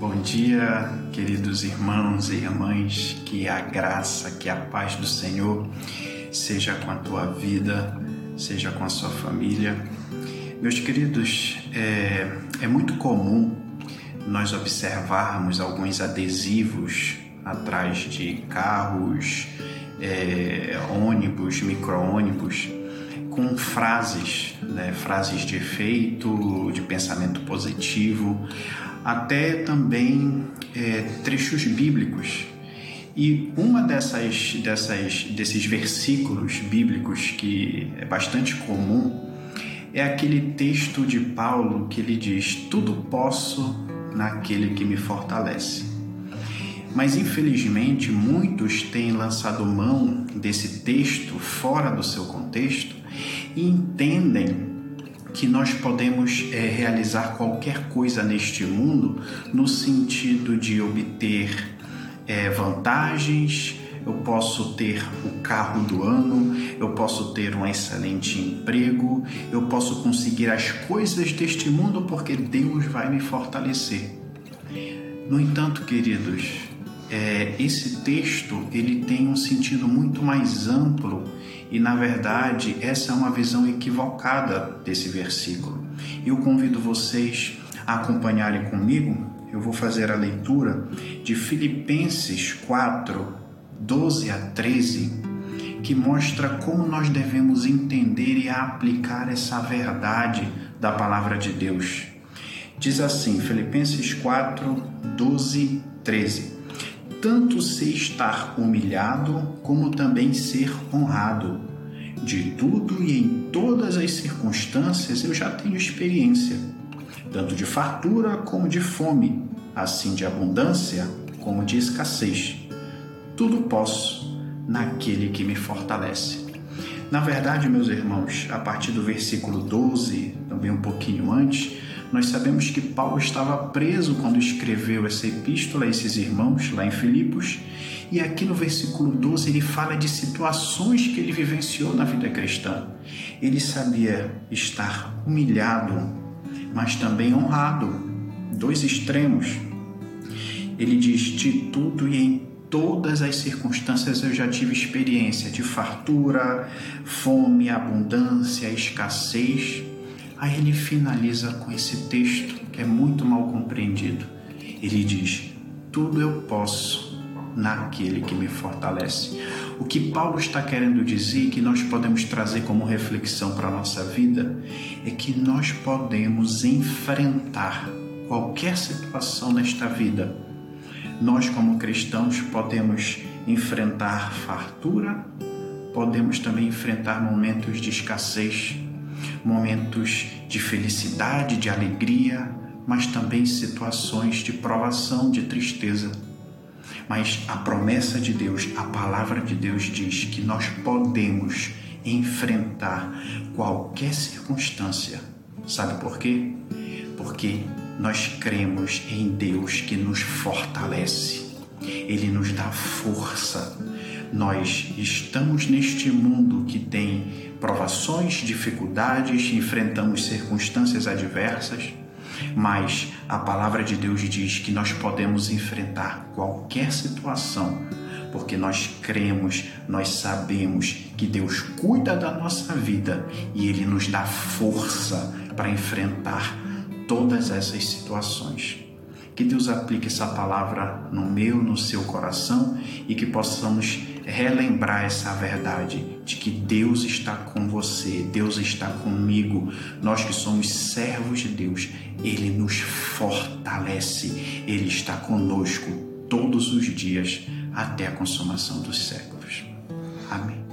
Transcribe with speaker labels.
Speaker 1: Bom dia, queridos irmãos e irmãs, que a graça, que a paz do Senhor seja com a tua vida, seja com a sua família. Meus queridos, é, é muito comum nós observarmos alguns adesivos atrás de carros, é, ônibus, micro-ônibus, com frases, né, frases de efeito, de pensamento positivo, até também é, trechos bíblicos. E uma dessas, dessas, desses versículos bíblicos que é bastante comum é aquele texto de Paulo que ele diz: Tudo posso naquele que me fortalece. Mas infelizmente muitos têm lançado mão desse texto fora do seu contexto e entendem que nós podemos é, realizar qualquer coisa neste mundo no sentido de obter é, vantagens, eu posso ter o carro do ano, eu posso ter um excelente emprego, eu posso conseguir as coisas deste mundo porque Deus vai me fortalecer. No entanto, queridos, é, esse texto ele tem um sentido muito mais amplo e na verdade essa é uma visão equivocada desse versículo. Eu convido vocês a acompanharem comigo. Eu vou fazer a leitura de Filipenses 4, 12 a 13, que mostra como nós devemos entender e aplicar essa verdade da palavra de Deus. Diz assim, Filipenses 4, 12, 13 tanto sei estar humilhado como também ser honrado. De tudo e em todas as circunstâncias eu já tenho experiência, tanto de fartura como de fome, assim de abundância como de escassez. Tudo posso naquele que me fortalece. Na verdade, meus irmãos, a partir do versículo 12, também um pouquinho antes, nós sabemos que Paulo estava preso quando escreveu essa epístola a esses irmãos lá em Filipos, e aqui no versículo 12 ele fala de situações que ele vivenciou na vida cristã. Ele sabia estar humilhado, mas também honrado, dois extremos. Ele diz: De tudo e em todas as circunstâncias eu já tive experiência de fartura, fome, abundância, escassez Aí ele finaliza com esse texto que é muito mal compreendido. Ele diz: Tudo eu posso naquele que me fortalece. O que Paulo está querendo dizer que nós podemos trazer como reflexão para a nossa vida é que nós podemos enfrentar qualquer situação nesta vida. Nós, como cristãos, podemos enfrentar fartura, podemos também enfrentar momentos de escassez momentos de felicidade, de alegria, mas também situações de provação, de tristeza. Mas a promessa de Deus, a palavra de Deus diz que nós podemos enfrentar qualquer circunstância. Sabe por quê? Porque nós cremos em Deus que nos fortalece. Ele nos dá força. Nós estamos neste mundo que tem provações, dificuldades, enfrentamos circunstâncias adversas, mas a palavra de Deus diz que nós podemos enfrentar qualquer situação, porque nós cremos, nós sabemos que Deus cuida da nossa vida e Ele nos dá força para enfrentar todas essas situações. Que Deus aplique essa palavra no meu, no seu coração e que possamos relembrar essa verdade de que Deus está com você, Deus está comigo. Nós que somos servos de Deus, Ele nos fortalece, Ele está conosco todos os dias até a consumação dos séculos. Amém.